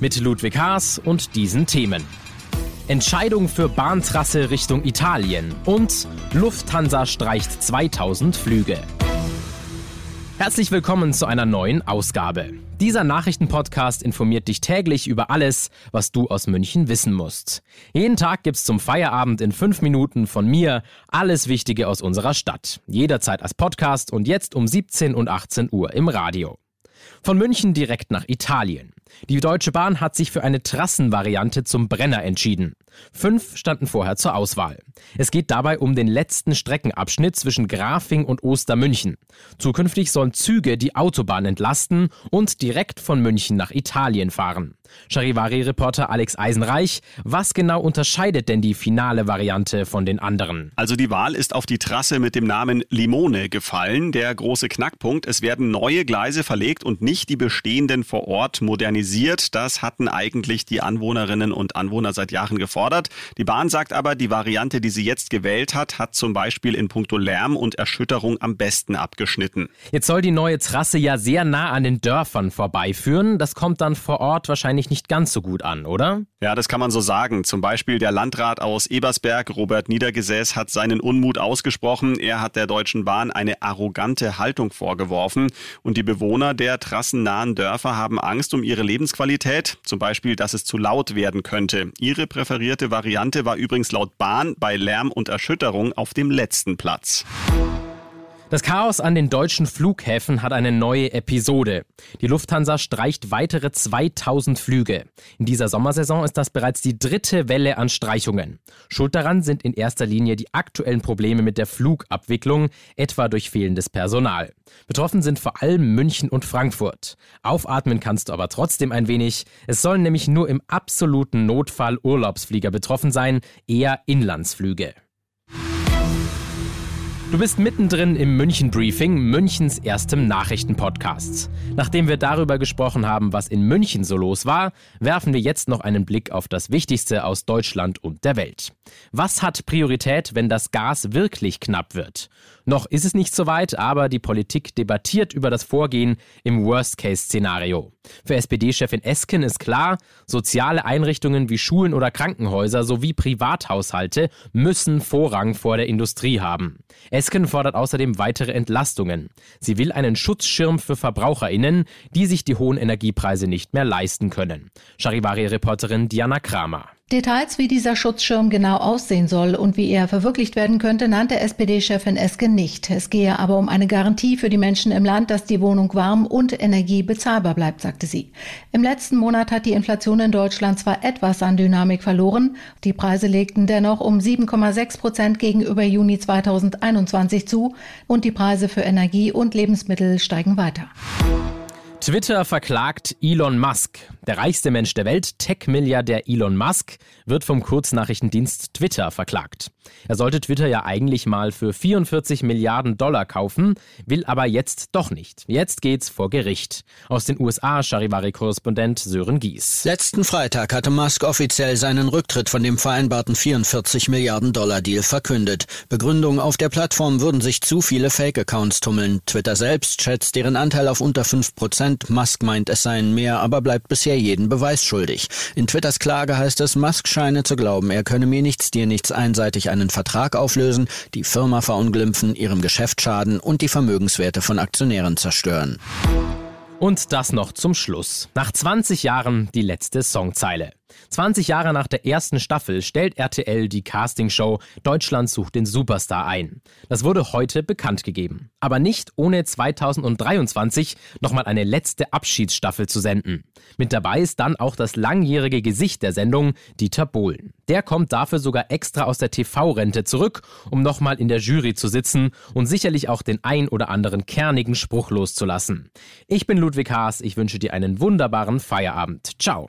Mit Ludwig Haas und diesen Themen. Entscheidung für Bahntrasse Richtung Italien und Lufthansa streicht 2000 Flüge. Herzlich willkommen zu einer neuen Ausgabe. Dieser Nachrichtenpodcast informiert dich täglich über alles, was du aus München wissen musst. Jeden Tag gibt's zum Feierabend in fünf Minuten von mir alles Wichtige aus unserer Stadt. Jederzeit als Podcast und jetzt um 17 und 18 Uhr im Radio. Von München direkt nach Italien. Die Deutsche Bahn hat sich für eine Trassenvariante zum Brenner entschieden. Fünf standen vorher zur Auswahl. Es geht dabei um den letzten Streckenabschnitt zwischen Grafing und Ostermünchen. Zukünftig sollen Züge die Autobahn entlasten und direkt von München nach Italien fahren. Charivari-Reporter Alex Eisenreich, was genau unterscheidet denn die finale Variante von den anderen? Also die Wahl ist auf die Trasse mit dem Namen Limone gefallen. Der große Knackpunkt, es werden neue Gleise verlegt und nicht die bestehenden vor Ort modernisiert. Das hatten eigentlich die Anwohnerinnen und Anwohner seit Jahren gefordert gefordert. Die Bahn sagt aber, die Variante, die sie jetzt gewählt hat, hat zum Beispiel in puncto Lärm und Erschütterung am besten abgeschnitten. Jetzt soll die neue Trasse ja sehr nah an den Dörfern vorbeiführen. Das kommt dann vor Ort wahrscheinlich nicht ganz so gut an, oder? Ja, das kann man so sagen. Zum Beispiel der Landrat aus Ebersberg, Robert Niedergesäß, hat seinen Unmut ausgesprochen. Er hat der Deutschen Bahn eine arrogante Haltung vorgeworfen. Und die Bewohner der trassennahen Dörfer haben Angst um ihre Lebensqualität. Zum Beispiel, dass es zu laut werden könnte. Ihre präferierte Variante war übrigens laut Bahn bei Lärm und Erschütterung auf dem letzten Platz. Das Chaos an den deutschen Flughäfen hat eine neue Episode. Die Lufthansa streicht weitere 2000 Flüge. In dieser Sommersaison ist das bereits die dritte Welle an Streichungen. Schuld daran sind in erster Linie die aktuellen Probleme mit der Flugabwicklung, etwa durch fehlendes Personal. Betroffen sind vor allem München und Frankfurt. Aufatmen kannst du aber trotzdem ein wenig. Es sollen nämlich nur im absoluten Notfall Urlaubsflieger betroffen sein, eher Inlandsflüge. Du bist mittendrin im München Briefing, Münchens erstem Nachrichtenpodcast. Nachdem wir darüber gesprochen haben, was in München so los war, werfen wir jetzt noch einen Blick auf das Wichtigste aus Deutschland und der Welt. Was hat Priorität, wenn das Gas wirklich knapp wird? Noch ist es nicht so weit, aber die Politik debattiert über das Vorgehen im Worst-Case-Szenario. Für SPD-Chefin Esken ist klar, soziale Einrichtungen wie Schulen oder Krankenhäuser sowie Privathaushalte müssen Vorrang vor der Industrie haben. Esken fordert außerdem weitere Entlastungen. Sie will einen Schutzschirm für VerbraucherInnen, die sich die hohen Energiepreise nicht mehr leisten können. Charivari-Reporterin Diana Kramer. Details, wie dieser Schutzschirm genau aussehen soll und wie er verwirklicht werden könnte, nannte SPD-Chefin Eske nicht. Es gehe aber um eine Garantie für die Menschen im Land, dass die Wohnung warm und Energie bezahlbar bleibt, sagte sie. Im letzten Monat hat die Inflation in Deutschland zwar etwas an Dynamik verloren, die Preise legten dennoch um 7,6 Prozent gegenüber Juni 2021 zu und die Preise für Energie und Lebensmittel steigen weiter. Twitter verklagt Elon Musk. Der reichste Mensch der Welt, Tech-Milliardär Elon Musk, wird vom Kurznachrichtendienst Twitter verklagt. Er sollte Twitter ja eigentlich mal für 44 Milliarden Dollar kaufen, will aber jetzt doch nicht. Jetzt geht's vor Gericht. Aus den USA Charivari-Korrespondent Sören Gies. Letzten Freitag hatte Musk offiziell seinen Rücktritt von dem vereinbarten 44 Milliarden Dollar Deal verkündet. Begründung auf der Plattform würden sich zu viele Fake-Accounts tummeln. Twitter selbst schätzt deren Anteil auf unter 5 Prozent Prozent. Musk meint, es seien mehr, aber bleibt bisher jeden Beweis schuldig. In Twitters Klage heißt es, Musk scheine zu glauben, er könne mir nichts, dir nichts einseitig einen Vertrag auflösen, die Firma verunglimpfen, ihrem Geschäft schaden und die Vermögenswerte von Aktionären zerstören. Und das noch zum Schluss. Nach 20 Jahren die letzte Songzeile. 20 Jahre nach der ersten Staffel stellt RTL die Castingshow Deutschland sucht den Superstar ein. Das wurde heute bekannt gegeben. Aber nicht ohne 2023 nochmal eine letzte Abschiedsstaffel zu senden. Mit dabei ist dann auch das langjährige Gesicht der Sendung, Dieter Bohlen. Der kommt dafür sogar extra aus der TV-Rente zurück, um nochmal in der Jury zu sitzen und sicherlich auch den ein oder anderen kernigen Spruch loszulassen. Ich bin Ludwig Haas, ich wünsche dir einen wunderbaren Feierabend. Ciao.